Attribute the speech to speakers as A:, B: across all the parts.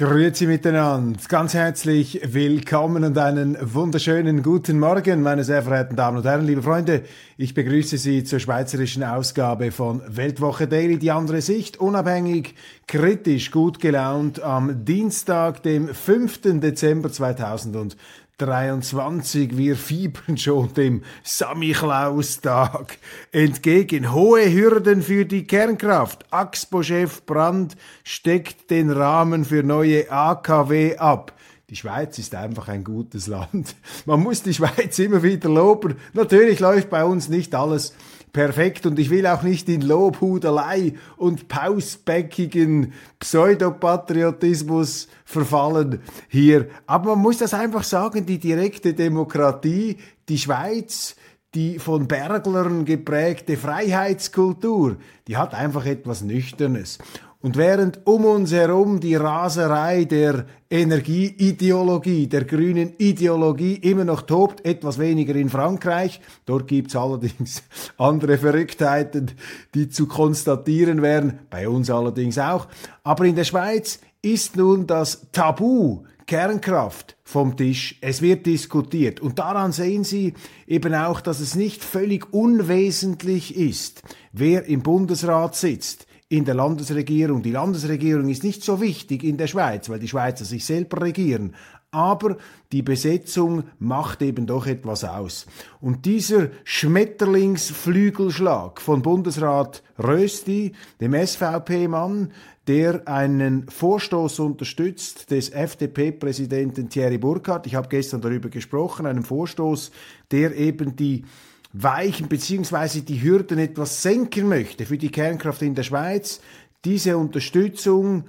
A: Grüezi miteinander, ganz herzlich willkommen und einen wunderschönen guten Morgen, meine sehr verehrten Damen und Herren, liebe Freunde. Ich begrüße Sie zur schweizerischen Ausgabe von Weltwoche Daily, die andere Sicht, unabhängig, kritisch, gut gelaunt am Dienstag, dem 5. Dezember 2000 23. Wir fiebern schon dem Samichlaus-Tag entgegen. Hohe Hürden für die Kernkraft. Axpo-Chef Brandt steckt den Rahmen für neue AKW ab. Die Schweiz ist einfach ein gutes Land. Man muss die Schweiz immer wieder loben. Natürlich läuft bei uns nicht alles perfekt und ich will auch nicht in Lobhudelei und pausbäckigen Pseudopatriotismus verfallen hier. Aber man muss das einfach sagen, die direkte Demokratie, die Schweiz, die von Berglern geprägte Freiheitskultur, die hat einfach etwas Nüchternes. Und während um uns herum die Raserei der Energieideologie, der grünen Ideologie immer noch tobt, etwas weniger in Frankreich, dort gibt's allerdings andere Verrücktheiten, die zu konstatieren wären, bei uns allerdings auch, aber in der Schweiz ist nun das Tabu Kernkraft vom Tisch. Es wird diskutiert. Und daran sehen Sie eben auch, dass es nicht völlig unwesentlich ist, wer im Bundesrat sitzt in der Landesregierung. Die Landesregierung ist nicht so wichtig in der Schweiz, weil die Schweizer sich selber regieren. Aber die Besetzung macht eben doch etwas aus. Und dieser Schmetterlingsflügelschlag von Bundesrat Rösti, dem SVP-Mann, der einen Vorstoß unterstützt des FDP-Präsidenten Thierry Burkhardt, ich habe gestern darüber gesprochen, einen Vorstoß, der eben die weichen beziehungsweise die Hürden etwas senken möchte für die Kernkraft in der Schweiz, diese Unterstützung,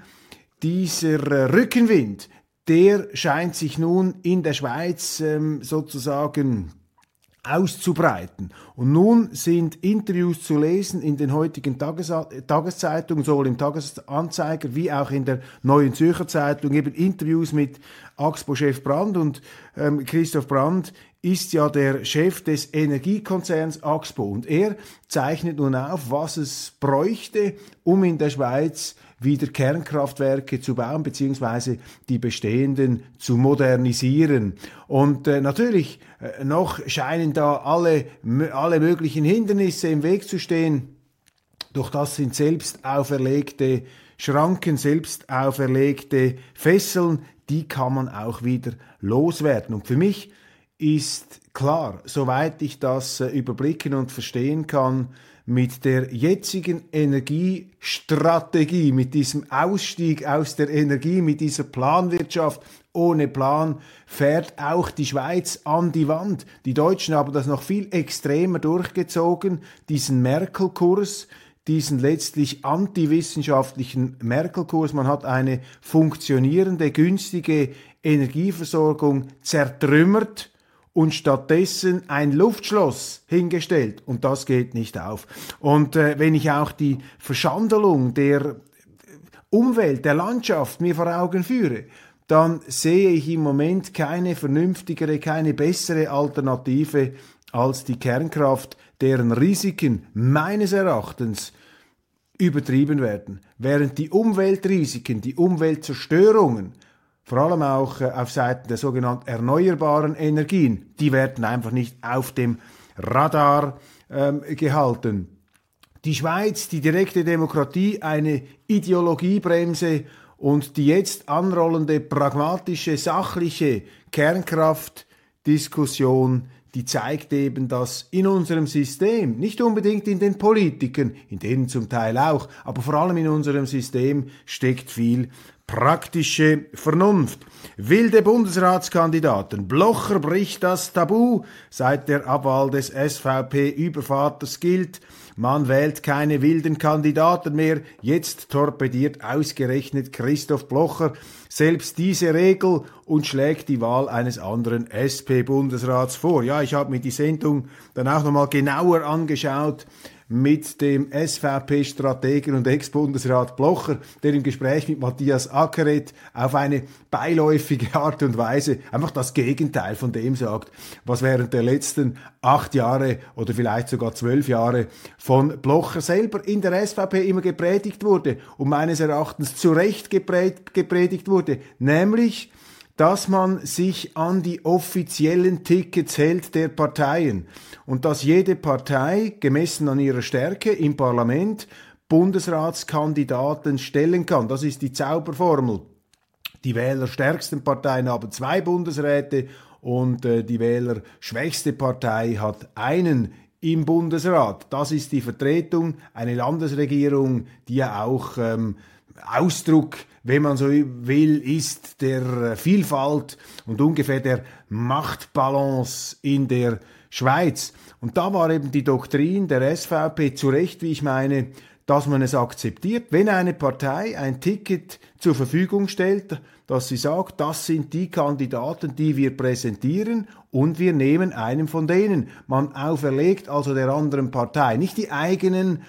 A: dieser Rückenwind, der scheint sich nun in der Schweiz ähm, sozusagen auszubreiten. Und nun sind Interviews zu lesen in den heutigen Tages Tageszeitungen, sowohl im Tagesanzeiger wie auch in der Neuen Zürcher Zeitung, eben Interviews mit Axpo-Chef Brand und ähm, Christoph Brand ist ja der Chef des Energiekonzerns Axpo und er zeichnet nun auf, was es bräuchte, um in der Schweiz wieder Kernkraftwerke zu bauen beziehungsweise die bestehenden zu modernisieren. Und äh, natürlich äh, noch scheinen da alle alle möglichen Hindernisse im Weg zu stehen. Doch das sind selbst auferlegte Schranken, selbst auferlegte Fesseln, die kann man auch wieder loswerden. Und für mich ist klar, soweit ich das äh, überblicken und verstehen kann, mit der jetzigen Energiestrategie, mit diesem Ausstieg aus der Energie, mit dieser Planwirtschaft ohne Plan, fährt auch die Schweiz an die Wand. Die Deutschen haben das noch viel extremer durchgezogen, diesen Merkel-Kurs, diesen letztlich antiwissenschaftlichen Merkel-Kurs. Man hat eine funktionierende, günstige Energieversorgung zertrümmert und stattdessen ein Luftschloss hingestellt und das geht nicht auf. Und äh, wenn ich auch die Verschandelung der Umwelt, der Landschaft mir vor Augen führe, dann sehe ich im Moment keine vernünftigere, keine bessere Alternative als die Kernkraft, deren Risiken meines Erachtens übertrieben werden, während die Umweltrisiken, die Umweltzerstörungen vor allem auch äh, auf Seiten der sogenannten erneuerbaren Energien, die werden einfach nicht auf dem Radar ähm, gehalten. Die Schweiz, die direkte Demokratie, eine Ideologiebremse und die jetzt anrollende pragmatische, sachliche Kernkraftdiskussion, die zeigt eben, dass in unserem System, nicht unbedingt in den Politikern, in denen zum Teil auch, aber vor allem in unserem System steckt viel praktische Vernunft. Wilde Bundesratskandidaten. Blocher bricht das Tabu. Seit der Abwahl des SVP-Übervaters gilt, man wählt keine wilden Kandidaten mehr. Jetzt torpediert ausgerechnet Christoph Blocher selbst diese Regel und schlägt die Wahl eines anderen SP-Bundesrats vor. Ja, ich habe mir die Sendung dann auch nochmal genauer angeschaut mit dem SVP-Strategen und Ex-Bundesrat Blocher, der im Gespräch mit Matthias Ackeret auf eine beiläufige Art und Weise einfach das Gegenteil von dem sagt, was während der letzten acht Jahre oder vielleicht sogar zwölf Jahre von Blocher selber in der SVP immer gepredigt wurde und meines Erachtens zu Recht gepredigt wurde, nämlich dass man sich an die offiziellen Tickets hält der Parteien und dass jede Partei, gemessen an ihrer Stärke im Parlament, Bundesratskandidaten stellen kann. Das ist die Zauberformel. Die wählerstärksten Parteien haben zwei Bundesräte und äh, die wählerschwächste Partei hat einen im Bundesrat. Das ist die Vertretung, eine Landesregierung, die ja auch ähm, Ausdruck wenn man so will, ist der Vielfalt und ungefähr der Machtbalance in der Schweiz. Und da war eben die Doktrin der SVP zu Recht, wie ich meine, dass man es akzeptiert, wenn eine Partei ein Ticket zur Verfügung stellt, dass sie sagt, das sind die Kandidaten, die wir präsentieren und wir nehmen einen von denen. Man auferlegt also der anderen Partei nicht die eigenen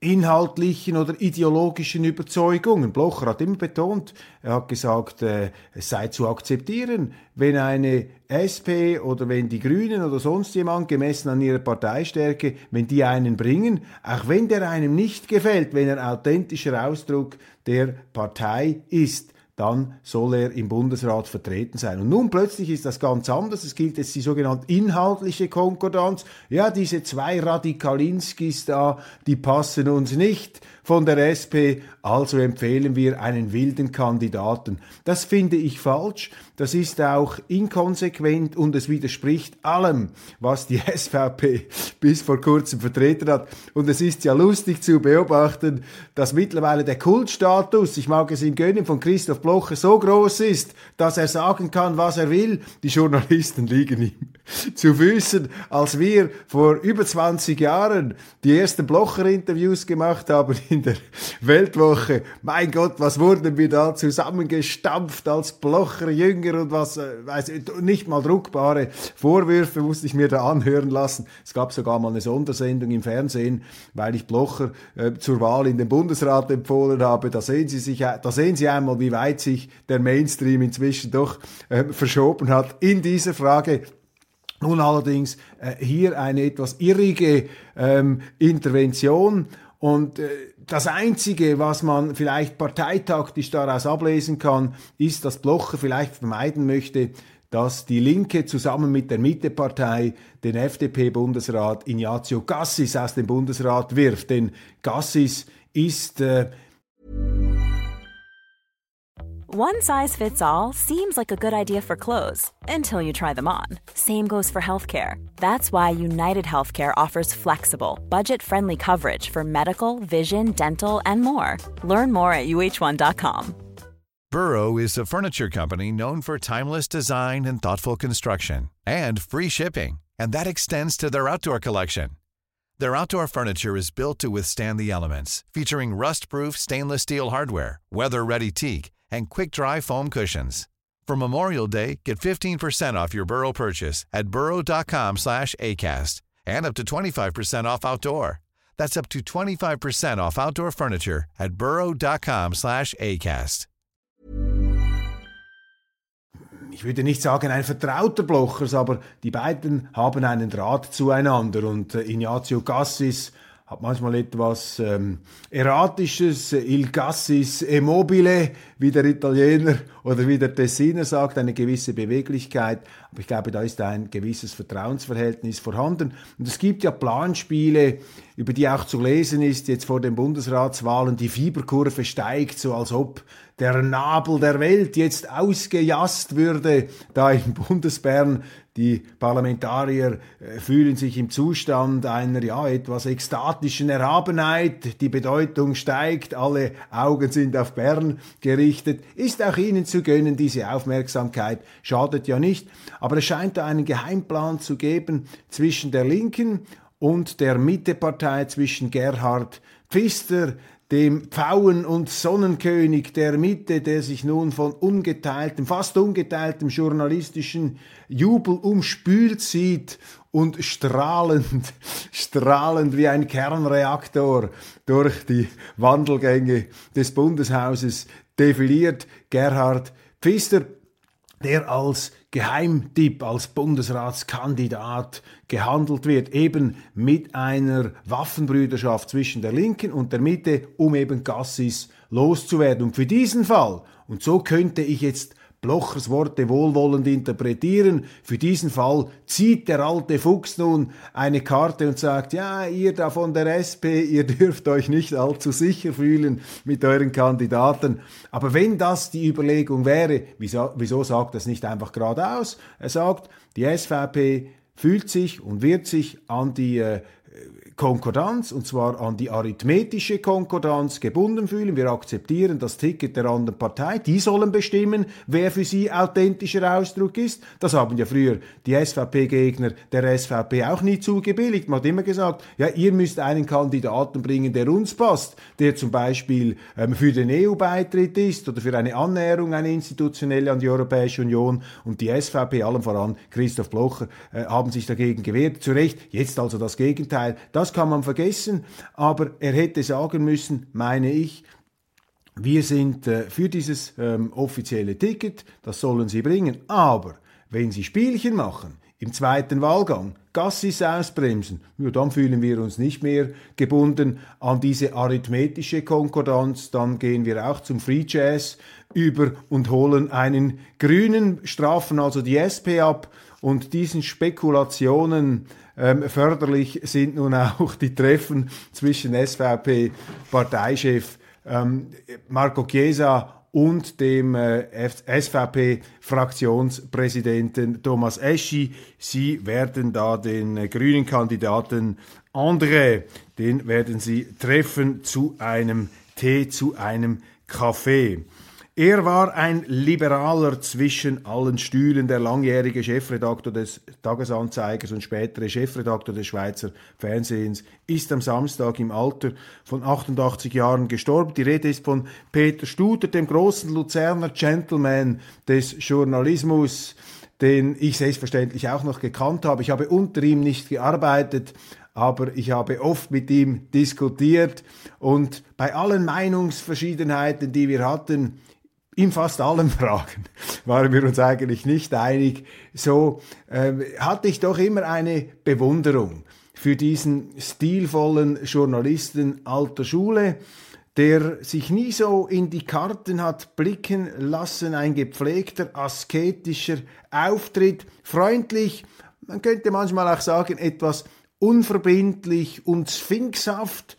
A: inhaltlichen oder ideologischen Überzeugungen. Blocher hat immer betont, er hat gesagt, äh, es sei zu akzeptieren, wenn eine SP oder wenn die Grünen oder sonst jemand gemessen an ihrer Parteistärke, wenn die einen bringen, auch wenn der einem nicht gefällt, wenn er authentischer Ausdruck der Partei ist dann soll er im Bundesrat vertreten sein. Und nun plötzlich ist das ganz anders. Es gilt jetzt die sogenannte inhaltliche Konkordanz. Ja, diese zwei Radikalinskis da, die passen uns nicht von der SP, also empfehlen wir einen wilden Kandidaten. Das finde ich falsch, das ist auch inkonsequent und es widerspricht allem, was die SVP bis vor kurzem vertreten hat. Und es ist ja lustig zu beobachten, dass mittlerweile der Kultstatus, ich mag es ihm gönnen, von Christoph Blocher so groß ist, dass er sagen kann, was er will. Die Journalisten liegen ihm zu Füßen, als wir vor über 20 Jahren die ersten Blocher-Interviews gemacht haben in der Weltwoche. Mein Gott, was wurden wir da zusammengestampft als Blocher Jünger und was, äh, weiß, nicht mal druckbare Vorwürfe musste ich mir da anhören lassen. Es gab sogar mal eine Sondersendung im Fernsehen, weil ich Blocher äh, zur Wahl in den Bundesrat empfohlen habe. Da sehen Sie sich, da sehen Sie einmal, wie weit sich der Mainstream inzwischen doch äh, verschoben hat in dieser Frage. Nun allerdings äh, hier eine etwas irrige ähm, Intervention und äh, das Einzige, was man vielleicht parteitaktisch daraus ablesen kann, ist, dass Blocher vielleicht vermeiden möchte, dass die Linke zusammen mit der Mittepartei den FDP-Bundesrat Ignazio Gassis aus dem Bundesrat wirft. Denn Gassis ist äh,
B: One size fits all seems like a good idea for clothes until you try them on. Same goes for healthcare. That's why United Healthcare offers flexible, budget friendly coverage for medical, vision, dental, and more. Learn more at uh1.com.
C: Burrow is a furniture company known for timeless design and thoughtful construction and free shipping, and that extends to their outdoor collection. Their outdoor furniture is built to withstand the elements, featuring rust proof stainless steel hardware, weather ready teak and quick-dry foam cushions. For Memorial Day, get 15% off your Burrow purchase at burrow.com slash ACAST and up to 25% off outdoor. That's up to 25% off outdoor furniture at burrow.com slash ACAST.
A: Ich würde nicht sagen ein vertrauter Blochers, aber die beiden haben einen Draht zueinander und äh, Ignazio Gassis hat manchmal etwas ähm, Erratisches, Il Gassis Immobile, wie der Italiener oder wie der Tessiner sagt, eine gewisse Beweglichkeit. Aber ich glaube, da ist ein gewisses Vertrauensverhältnis vorhanden. Und es gibt ja Planspiele, über die auch zu lesen ist, jetzt vor den Bundesratswahlen, die Fieberkurve steigt, so als ob der Nabel der Welt jetzt ausgejasst würde, da in Bundesbern die Parlamentarier äh, fühlen sich im Zustand einer ja etwas ekstatischen Erhabenheit. Die Bedeutung steigt, alle Augen sind auf Bern gerichtet. Ist auch Ihnen zu gönnen, diese Aufmerksamkeit schadet ja nicht. Aber es scheint da einen Geheimplan zu geben zwischen der Linken und der Mittepartei, zwischen Gerhard Pfister, dem Pfauen- und Sonnenkönig der Mitte, der sich nun von ungeteiltem, fast ungeteiltem journalistischen Jubel umspült sieht und strahlend, strahlend wie ein Kernreaktor durch die Wandelgänge des Bundeshauses defiliert. Gerhard Pfister, der als Geheimtipp, als Bundesratskandidat gehandelt wird, eben mit einer Waffenbrüderschaft zwischen der Linken und der Mitte, um eben Gassis loszuwerden. Und für diesen Fall, und so könnte ich jetzt Blochers Worte wohlwollend interpretieren. Für diesen Fall zieht der alte Fuchs nun eine Karte und sagt, ja, ihr da von der SP, ihr dürft euch nicht allzu sicher fühlen mit euren Kandidaten. Aber wenn das die Überlegung wäre, wieso, wieso sagt das nicht einfach geradeaus? Er sagt, die SVP fühlt sich und wird sich an die äh, Konkordanz, und zwar an die arithmetische Konkordanz gebunden fühlen. Wir akzeptieren das Ticket der anderen Partei. Die sollen bestimmen, wer für sie authentischer Ausdruck ist. Das haben ja früher die SVP-Gegner der SVP auch nie zugebilligt. Man hat immer gesagt, ja, ihr müsst einen Kandidaten bringen, der uns passt, der zum Beispiel ähm, für den EU-Beitritt ist oder für eine Annäherung, eine institutionelle an die Europäische Union. Und die SVP, allem voran Christoph Blocher, äh, haben sich dagegen gewehrt. Zu Recht, jetzt also das Gegenteil. Das das kann man vergessen, aber er hätte sagen müssen, meine ich, wir sind äh, für dieses ähm, offizielle Ticket, das sollen Sie bringen, aber wenn Sie Spielchen machen im zweiten Wahlgang, Gassis ausbremsen, ja, dann fühlen wir uns nicht mehr gebunden an diese arithmetische Konkordanz, dann gehen wir auch zum Free Jazz über und holen einen Grünen, strafen also die SP ab und diesen Spekulationen ähm, förderlich sind nun auch die Treffen zwischen SVP-Parteichef ähm, Marco Chiesa und dem äh, SVP-Fraktionspräsidenten Thomas Eschi. Sie werden da den äh, grünen Kandidaten André, den werden sie treffen zu einem Tee, zu einem Kaffee. Er war ein Liberaler zwischen allen Stühlen, der langjährige Chefredakteur des Tagesanzeigers und spätere Chefredakteur des Schweizer Fernsehens, ist am Samstag im Alter von 88 Jahren gestorben. Die Rede ist von Peter Studer, dem großen Luzerner Gentleman des Journalismus, den ich selbstverständlich auch noch gekannt habe. Ich habe unter ihm nicht gearbeitet, aber ich habe oft mit ihm diskutiert und bei allen Meinungsverschiedenheiten, die wir hatten, in fast allen Fragen waren wir uns eigentlich nicht einig. So äh, hatte ich doch immer eine Bewunderung für diesen stilvollen Journalisten alter Schule, der sich nie so in die Karten hat blicken lassen, ein gepflegter, asketischer Auftritt, freundlich, man könnte manchmal auch sagen, etwas unverbindlich und sphinxhaft,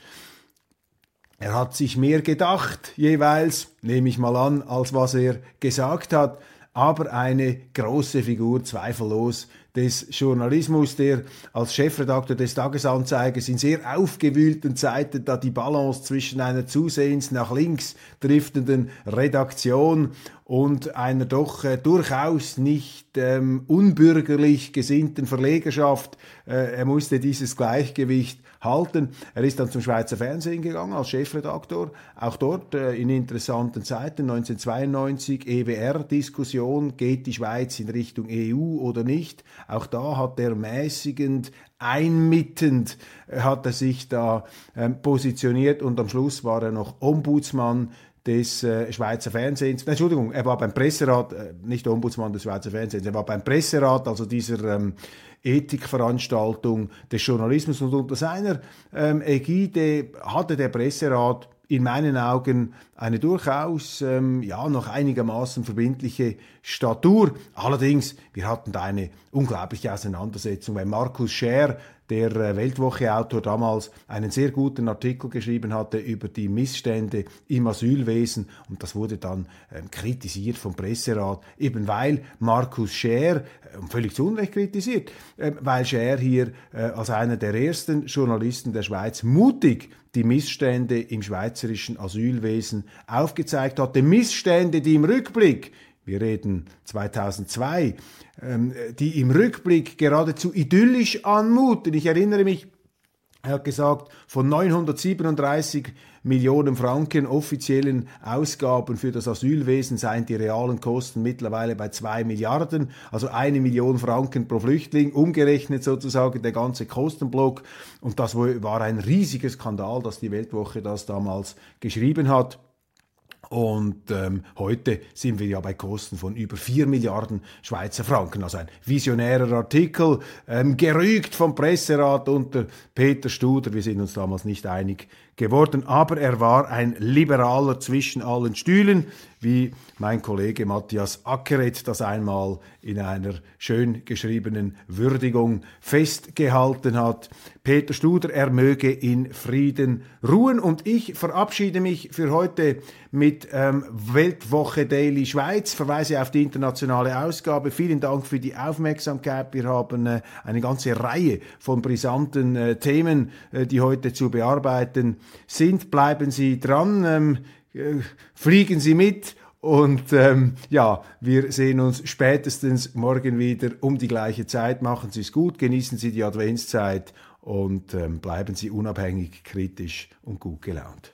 A: er hat sich mehr gedacht, jeweils, nehme ich mal an, als was er gesagt hat, aber eine große Figur, zweifellos, des Journalismus, der als Chefredakteur des Tagesanzeigers in sehr aufgewühlten Zeiten da die Balance zwischen einer zusehends nach links driftenden Redaktion und einer doch äh, durchaus nicht ähm, unbürgerlich gesinnten Verlegerschaft, äh, er musste dieses Gleichgewicht halten. Er ist dann zum Schweizer Fernsehen gegangen als Chefredaktor, auch dort äh, in interessanten Zeiten, 1992 EWR-Diskussion, geht die Schweiz in Richtung EU oder nicht? Auch da hat er mäßigend einmittend äh, hat er sich da äh, positioniert und am Schluss war er noch Ombudsmann des äh, Schweizer Fernsehens. Entschuldigung, er war beim Presserat, äh, nicht Ombudsmann des Schweizer Fernsehens, er war beim Presserat, also dieser ähm, Ethikveranstaltung des Journalismus und unter seiner ähm, Ägide hatte der Presserat in meinen Augen eine durchaus ähm, ja noch einigermaßen verbindliche Statur. Allerdings, wir hatten da eine unglaubliche Auseinandersetzung, weil Markus Scher, der äh, Weltwoche-Autor damals einen sehr guten Artikel geschrieben hatte über die Missstände im Asylwesen und das wurde dann ähm, kritisiert vom Presserat, eben weil Markus Scher, äh, völlig zu Unrecht kritisiert, äh, weil Scher hier äh, als einer der ersten Journalisten der Schweiz mutig die Missstände im schweizerischen Asylwesen aufgezeigt hatte. Missstände, die im Rückblick wir reden 2002, ähm, die im Rückblick geradezu idyllisch anmuten. Ich erinnere mich, er hat gesagt, von 937 Millionen Franken offiziellen Ausgaben für das Asylwesen seien die realen Kosten mittlerweile bei zwei Milliarden, also eine Million Franken pro Flüchtling, umgerechnet sozusagen der ganze Kostenblock. Und das war ein riesiger Skandal, dass die Weltwoche das damals geschrieben hat. Und ähm, heute sind wir ja bei Kosten von über 4 Milliarden Schweizer Franken. Also ein visionärer Artikel, ähm, gerügt vom Presserat unter Peter Studer. Wir sind uns damals nicht einig geworden, aber er war ein Liberaler zwischen allen Stühlen, wie mein Kollege Matthias Ackeret das einmal in einer schön geschriebenen Würdigung festgehalten hat. Peter Studer, er möge in Frieden ruhen und ich verabschiede mich für heute mit ähm, Weltwoche Daily Schweiz, verweise auf die internationale Ausgabe. Vielen Dank für die Aufmerksamkeit. Wir haben äh, eine ganze Reihe von brisanten äh, Themen, äh, die heute zu bearbeiten sind. Bleiben Sie dran, ähm, äh, fliegen Sie mit und ähm, ja, wir sehen uns spätestens morgen wieder um die gleiche Zeit. Machen Sie es gut, genießen Sie die Adventszeit und ähm, bleiben Sie unabhängig, kritisch und gut gelaunt.